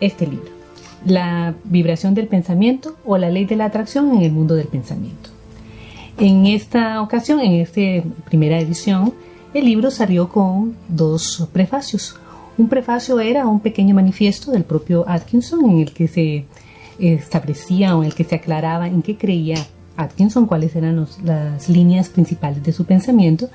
este libro, La vibración del pensamiento o la ley de la atracción en el mundo del pensamiento. En esta ocasión, en esta primera edición, el libro salió con dos prefacios. Un prefacio era un pequeño manifiesto del propio Atkinson en el que se establecía o en el que se aclaraba en qué creía Atkinson, cuáles eran las líneas principales de su pensamiento,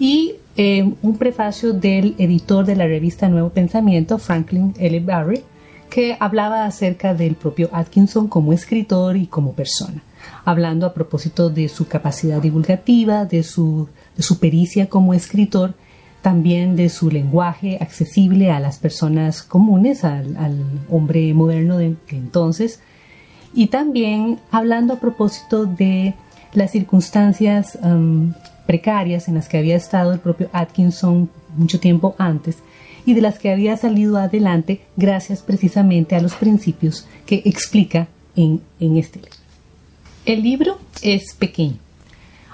y eh, un prefacio del editor de la revista Nuevo Pensamiento, Franklin L. Barry, que hablaba acerca del propio Atkinson como escritor y como persona, hablando a propósito de su capacidad divulgativa, de su, de su pericia como escritor, también de su lenguaje accesible a las personas comunes, al, hombre moderno de, entonces, y también hablando a propósito de las circunstancias um, precarias en las que había estado el propio Atkinson mucho tiempo antes y de las que había salido adelante gracias precisamente a los principios que explica en, en este libro. El libro es pequeño,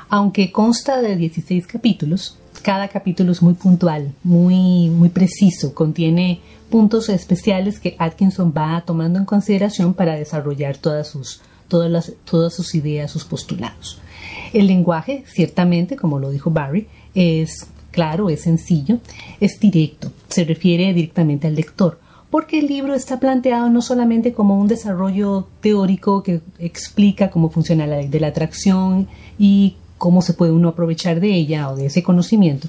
aunque consta de 16 capítulos, cada capítulo es muy puntual, muy, muy preciso, contiene puntos especiales que Atkinson va tomando en consideración para desarrollar todas sus, todas, las, todas sus ideas, sus postulados. El lenguaje, ciertamente, como lo dijo Barry, es claro, es sencillo, es directo, se refiere directamente al lector, porque el libro está planteado no solamente como un desarrollo teórico que explica cómo funciona la ley de la atracción y cómo se puede uno aprovechar de ella o de ese conocimiento,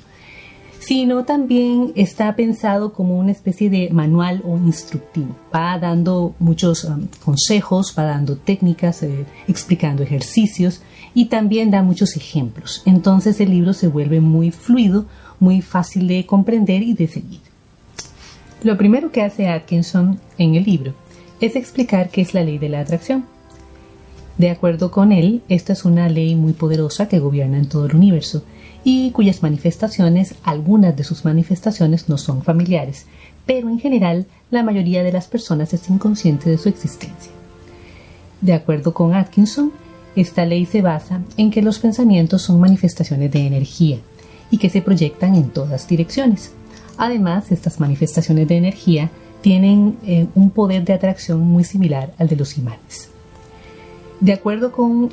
sino también está pensado como una especie de manual o instructivo. Va dando muchos um, consejos, va dando técnicas, eh, explicando ejercicios y también da muchos ejemplos. Entonces el libro se vuelve muy fluido, muy fácil de comprender y de seguir. Lo primero que hace Atkinson en el libro es explicar qué es la ley de la atracción. De acuerdo con él, esta es una ley muy poderosa que gobierna en todo el universo y cuyas manifestaciones, algunas de sus manifestaciones no son familiares, pero en general la mayoría de las personas es inconsciente de su existencia. De acuerdo con Atkinson, esta ley se basa en que los pensamientos son manifestaciones de energía y que se proyectan en todas direcciones. Además, estas manifestaciones de energía tienen eh, un poder de atracción muy similar al de los imanes. De acuerdo con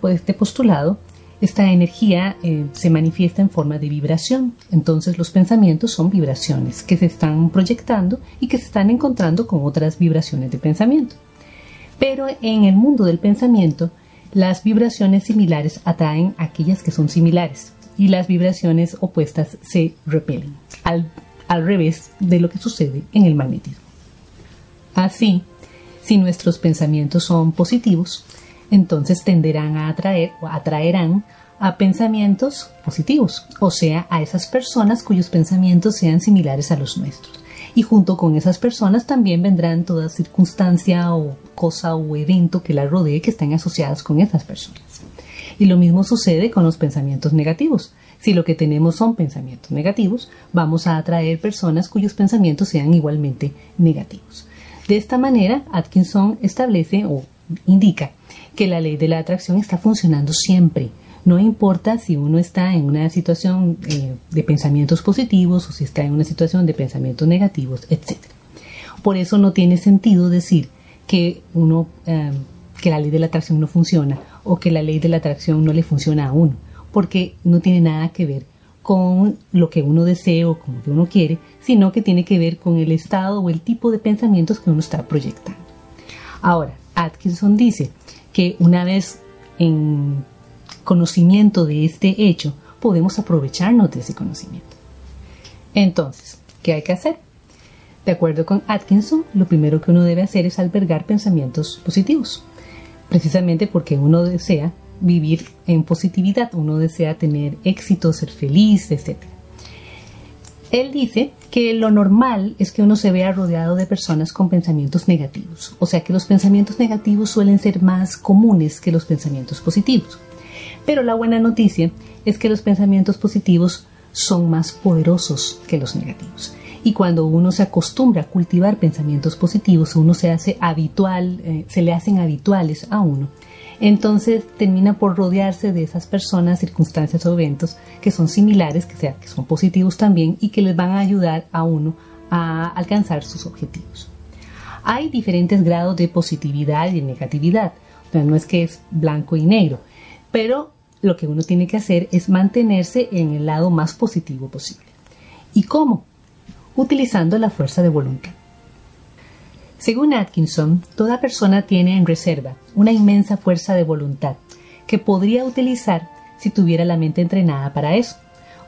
pues, este postulado, esta energía eh, se manifiesta en forma de vibración. Entonces los pensamientos son vibraciones que se están proyectando y que se están encontrando con otras vibraciones de pensamiento. Pero en el mundo del pensamiento, las vibraciones similares atraen aquellas que son similares y las vibraciones opuestas se repelen, al, al revés de lo que sucede en el magnetismo. Así, si nuestros pensamientos son positivos, entonces tenderán a atraer o atraerán a pensamientos positivos, o sea, a esas personas cuyos pensamientos sean similares a los nuestros. Y junto con esas personas también vendrán toda circunstancia o cosa o evento que las rodee que estén asociadas con esas personas. Y lo mismo sucede con los pensamientos negativos. Si lo que tenemos son pensamientos negativos, vamos a atraer personas cuyos pensamientos sean igualmente negativos. De esta manera, Atkinson establece o indica que la ley de la atracción está funcionando siempre. No importa si uno está en una situación eh, de pensamientos positivos o si está en una situación de pensamientos negativos, etc. Por eso no tiene sentido decir que uno eh, que la ley de la atracción no funciona o que la ley de la atracción no le funciona a uno, porque no tiene nada que ver con lo que uno desea o con lo que uno quiere, sino que tiene que ver con el estado o el tipo de pensamientos que uno está proyectando. Ahora, Atkinson dice que una vez en conocimiento de este hecho, podemos aprovecharnos de ese conocimiento. Entonces, ¿qué hay que hacer? De acuerdo con Atkinson, lo primero que uno debe hacer es albergar pensamientos positivos, precisamente porque uno desea vivir en positividad, uno desea tener éxito, ser feliz, etc. Él dice que lo normal es que uno se vea rodeado de personas con pensamientos negativos, o sea que los pensamientos negativos suelen ser más comunes que los pensamientos positivos. Pero la buena noticia es que los pensamientos positivos son más poderosos que los negativos. Y cuando uno se acostumbra a cultivar pensamientos positivos, uno se hace habitual, eh, se le hacen habituales a uno entonces termina por rodearse de esas personas, circunstancias o eventos que son similares, que, sea, que son positivos también y que les van a ayudar a uno a alcanzar sus objetivos. Hay diferentes grados de positividad y de negatividad. no es que es blanco y negro, pero lo que uno tiene que hacer es mantenerse en el lado más positivo posible. ¿Y cómo? Utilizando la fuerza de voluntad. Según Atkinson, toda persona tiene en reserva una inmensa fuerza de voluntad que podría utilizar si tuviera la mente entrenada para eso,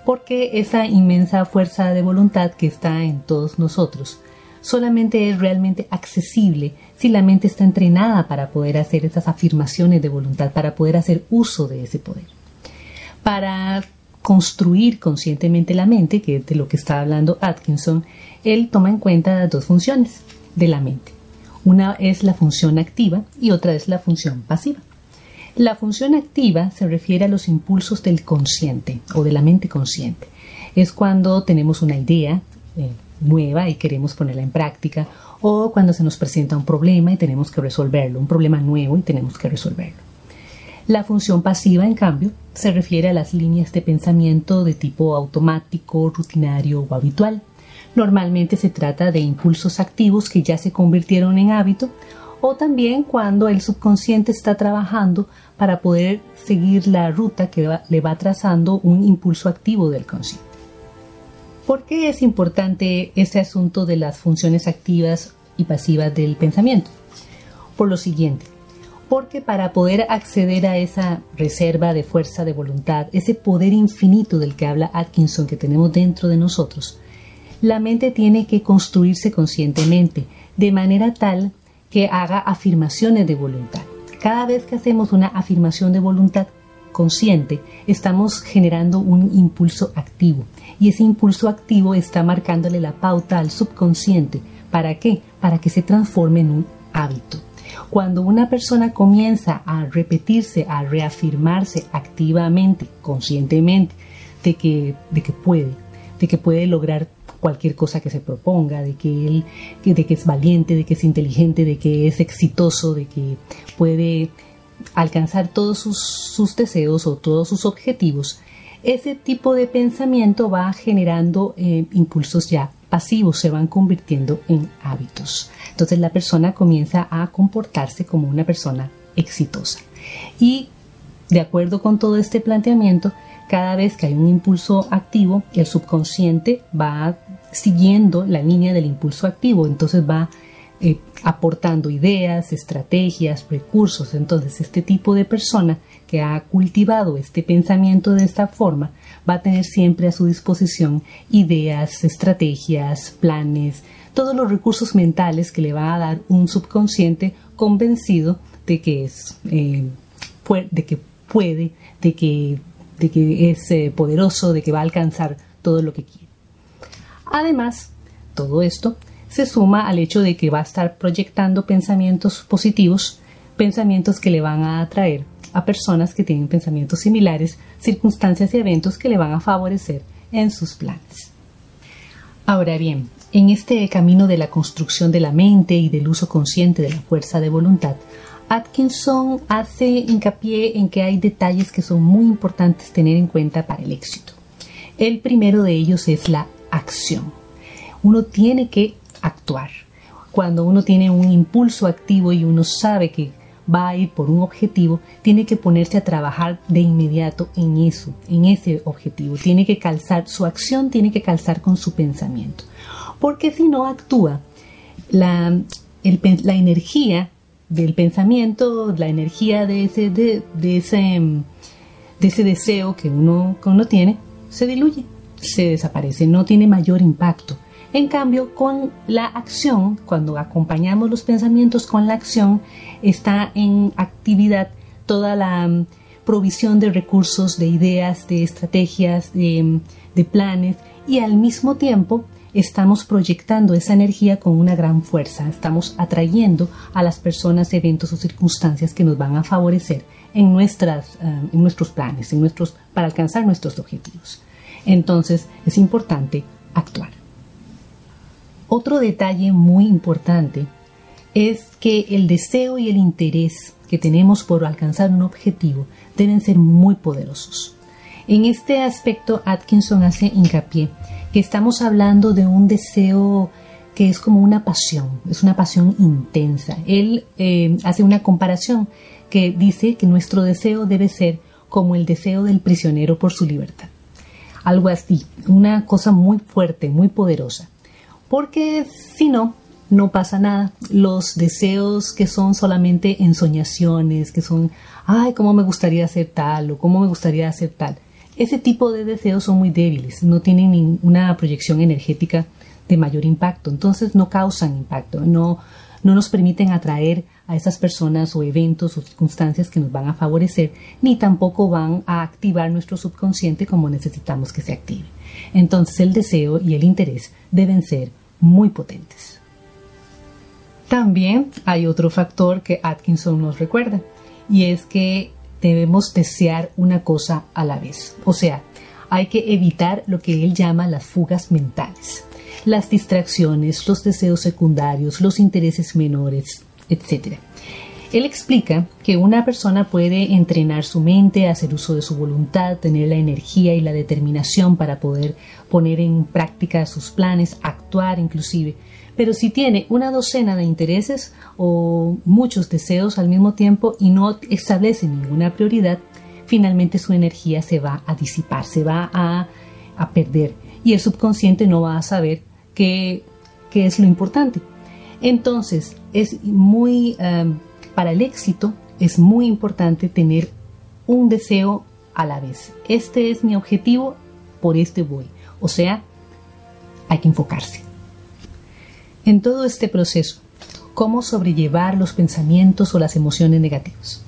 porque esa inmensa fuerza de voluntad que está en todos nosotros solamente es realmente accesible si la mente está entrenada para poder hacer esas afirmaciones de voluntad, para poder hacer uso de ese poder. Para construir conscientemente la mente, que es de lo que está hablando Atkinson, él toma en cuenta dos funciones de la mente. Una es la función activa y otra es la función pasiva. La función activa se refiere a los impulsos del consciente o de la mente consciente. Es cuando tenemos una idea eh, nueva y queremos ponerla en práctica o cuando se nos presenta un problema y tenemos que resolverlo, un problema nuevo y tenemos que resolverlo. La función pasiva, en cambio, se refiere a las líneas de pensamiento de tipo automático, rutinario o habitual. Normalmente se trata de impulsos activos que ya se convirtieron en hábito o también cuando el subconsciente está trabajando para poder seguir la ruta que le va trazando un impulso activo del consciente. ¿Por qué es importante este asunto de las funciones activas y pasivas del pensamiento? Por lo siguiente, porque para poder acceder a esa reserva de fuerza de voluntad, ese poder infinito del que habla Atkinson que tenemos dentro de nosotros, la mente tiene que construirse conscientemente, de manera tal que haga afirmaciones de voluntad. Cada vez que hacemos una afirmación de voluntad consciente, estamos generando un impulso activo y ese impulso activo está marcándole la pauta al subconsciente. ¿Para qué? Para que se transforme en un hábito. Cuando una persona comienza a repetirse, a reafirmarse activamente, conscientemente, de que, de que puede, de que puede lograr cualquier cosa que se proponga, de que él, de que es valiente, de que es inteligente, de que es exitoso, de que puede alcanzar todos sus, deseos o todos sus objetivos, ese tipo de pensamiento va generando eh, impulsos ya pasivos, se van convirtiendo en hábitos. Entonces la persona comienza a comportarse como una persona exitosa. Y de acuerdo con todo este planteamiento, cada vez que hay un impulso activo, el subconsciente va siguiendo la línea del impulso activo, entonces va eh, aportando ideas, estrategias, recursos. Entonces, este tipo de persona que ha cultivado este pensamiento de esta forma va a tener siempre a su disposición ideas, estrategias, planes, todos los recursos mentales que le va a dar un subconsciente convencido de que es eh, de que puede, de que, es eh, poderoso, de que va a alcanzar todo lo que quiere. Además, todo esto se suma al hecho de que va a estar proyectando pensamientos positivos, pensamientos que le van a atraer a personas que tienen pensamientos similares, circunstancias y eventos que le van a favorecer en sus planes. Ahora bien, en este camino de la construcción de la mente y del uso consciente de la fuerza de voluntad, Atkinson hace hincapié en que hay detalles que son muy importantes tener en cuenta para el éxito. El primero de ellos es la acción. Uno tiene que actuar. Cuando uno tiene un impulso activo y uno sabe que va a ir por un objetivo, tiene que ponerse a trabajar de inmediato en eso, en ese objetivo. Tiene que calzar, su acción tiene que calzar con su pensamiento. Porque si no actúa, la, la energía del pensamiento, la energía de ese, de, ese, de ese deseo que uno, que uno tiene, se diluye, se desaparece, no tiene mayor impacto. En cambio, con la acción, cuando acompañamos los pensamientos con la acción, está en actividad toda la mm, provisión de recursos, de ideas, de estrategias, de, de planes y al mismo tiempo estamos proyectando esa energía con una gran fuerza, estamos atrayendo a las personas, eventos o circunstancias que nos van a favorecer en, nuestras, eh, en nuestros planes, en nuestros, para alcanzar nuestros objetivos. Entonces es importante actuar. Otro detalle muy importante es que el deseo y el interés que tenemos por alcanzar un objetivo deben ser muy poderosos. En este aspecto, Atkinson hace hincapié que estamos hablando de un deseo que es como una pasión, es una pasión intensa. Él eh, hace una comparación que dice que nuestro deseo debe ser como el deseo del prisionero por su libertad. Algo así, una cosa muy fuerte, muy poderosa. Porque si no, no pasa nada. Los deseos que son solamente ensoñaciones, que son, ay, cómo me gustaría hacer tal o cómo me gustaría hacer tal. Ese tipo de deseos son muy débiles, no tienen ninguna proyección energética de mayor impacto. Entonces no causan impacto, no, no nos permiten atraer a esas personas o eventos o circunstancias que nos van a favorecer, ni tampoco van a activar nuestro subconsciente como necesitamos que se active. Entonces el deseo y el interés deben ser muy potentes. También hay otro factor que Atkinson nos recuerda, y es que debemos desear una cosa a la vez. O sea, hay que evitar lo que él llama las fugas mentales las distracciones, los deseos secundarios, los intereses menores, etc. Él explica que una persona puede entrenar su mente, hacer uso de su voluntad, tener la energía y la determinación para poder poner en práctica sus planes, actuar inclusive, pero si tiene una docena de intereses o muchos deseos al mismo tiempo y no establece ninguna prioridad, finalmente su energía se va a disipar, se va a, a perder y el subconsciente no va a saber qué, es lo importante. Entonces, es muy, em, para el éxito, es muy importante tener un deseo a la vez. Este es mi objetivo, por este voy. O sea, hay que enfocarse. En todo este proceso, ¿cómo sobrellevar los pensamientos o las emociones negativas?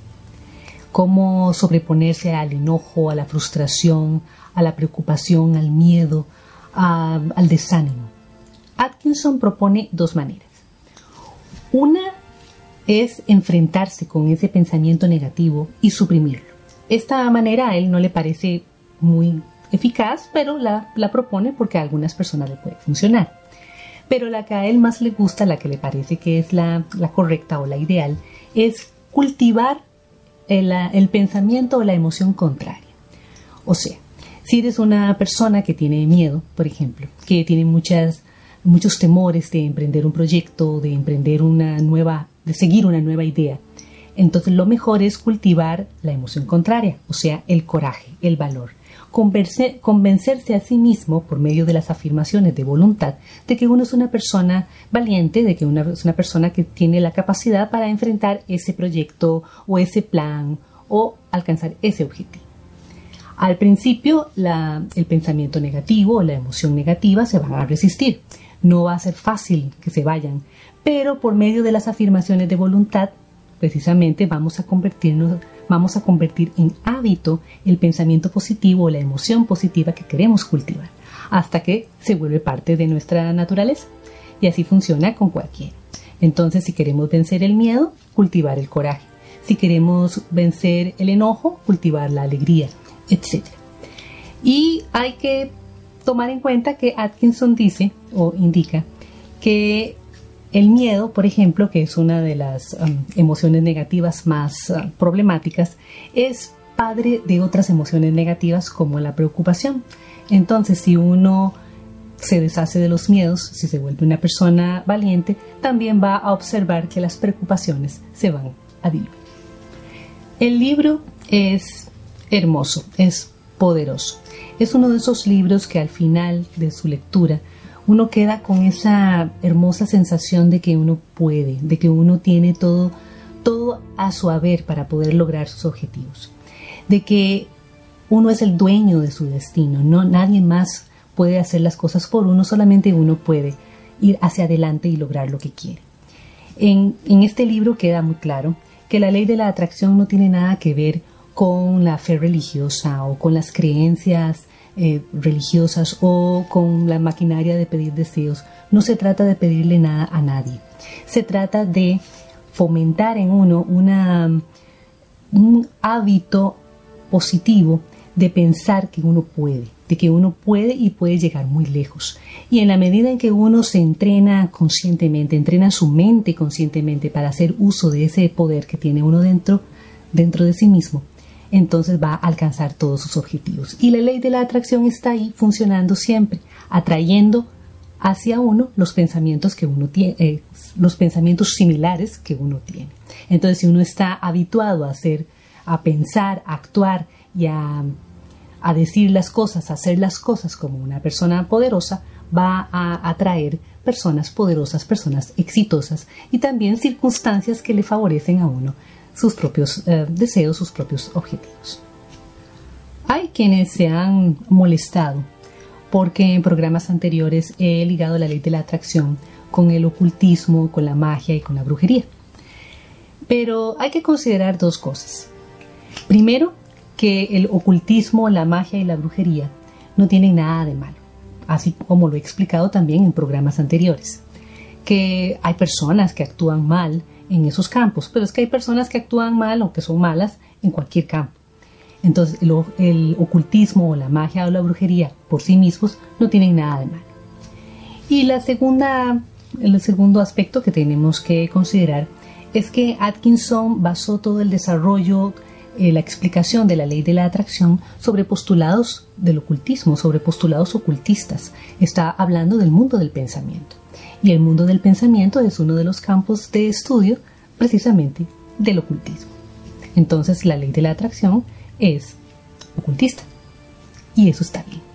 ¿Cómo sobreponerse al enojo, a la frustración, a la preocupación, al miedo, al desánimo? Atkinson propone dos maneras. Una es enfrentarse con ese pensamiento negativo y suprimirlo. Esta manera a él no le parece muy eficaz, pero la, propone porque a algunas personas le puede funcionar. Pero la que a él más le gusta, la que le parece que es la, correcta o la ideal, es cultivar el, el pensamiento o la emoción contraria. O sea, si eres una persona que tiene miedo, por ejemplo, que tiene muchas muchos temores de emprender un proyecto, de emprender una nueva, de seguir una nueva idea. Entonces lo mejor es cultivar la emoción contraria, o sea, el coraje, el valor. convencerse a sí mismo por medio de las afirmaciones de voluntad de que uno es una persona valiente, de que uno es una persona que tiene la capacidad para enfrentar ese proyecto o ese plan o alcanzar ese objetivo. Al principio, el pensamiento negativo o la emoción negativa se van a resistir, no va a ser fácil que se vayan, pero por medio de las afirmaciones de voluntad, precisamente vamos a convertirnos, vamos a convertir en hábito el pensamiento positivo o la emoción positiva que queremos cultivar, hasta que se vuelve parte de nuestra naturaleza. Y así funciona con cualquiera. Entonces, si queremos vencer el miedo, cultivar el coraje. Si queremos vencer el enojo, cultivar la alegría, etc. Y hay que tomar en cuenta que Atkinson dice o indica que el miedo, por ejemplo, que es una de las um, emociones negativas más uh, problemáticas, es padre de otras emociones negativas como la preocupación. Entonces, si uno se deshace de los miedos, si se vuelve una persona valiente, también va a observar que las preocupaciones se van a diluir. El libro es hermoso, es poderoso. Es uno de esos libros que al final de su lectura uno queda con esa hermosa sensación de que uno puede, de que uno tiene todo, todo a su haber para poder lograr sus objetivos, de que uno es el dueño de su destino, no nadie más puede hacer las cosas por uno, solamente uno puede ir hacia adelante y lograr lo que quiere. En, en este libro queda muy claro que la ley de la atracción no tiene nada que ver con la fe religiosa o con las creencias eh, religiosas o con la maquinaria de pedir deseos. No se trata de pedirle nada a nadie. Se trata de fomentar en uno una, un hábito positivo de pensar que uno puede, de que uno puede y puede llegar muy lejos. Y en la medida en que uno se entrena conscientemente, entrena su mente conscientemente para hacer uso de ese poder que tiene uno dentro, dentro de sí mismo, entonces va a alcanzar todos sus objetivos. Y la ley de la atracción está ahí funcionando siempre, atrayendo hacia uno los pensamientos que uno tiene, eh, los pensamientos similares que uno tiene. Entonces, si uno está habituado a hacer, a pensar, a actuar y a, a decir las cosas, a hacer las cosas como una persona poderosa, va a atraer personas poderosas, personas exitosas y también circunstancias que le favorecen a uno sus propios eh, deseos, sus propios objetivos. Hay quienes se han molestado porque en programas anteriores he ligado la ley de la atracción con el ocultismo, con la magia y con la brujería. Pero hay que considerar dos cosas. Primero, que el ocultismo, la magia y la brujería no tienen nada de malo, así como lo he explicado también en programas anteriores. Que hay personas que actúan mal en esos campos, pero es que hay personas que actúan mal o que son malas en cualquier campo. Entonces, el, ocultismo o la magia o la brujería por sí mismos no tienen nada de malo. Y la segunda, el segundo aspecto que tenemos que considerar es que Atkinson basó todo el desarrollo, eh, la explicación de la ley de la atracción sobre postulados del ocultismo, sobre postulados ocultistas. Está hablando del mundo del pensamiento. Y el mundo del pensamiento es uno de los campos de estudio precisamente del ocultismo. Entonces la ley de la atracción es ocultista. Y eso está bien.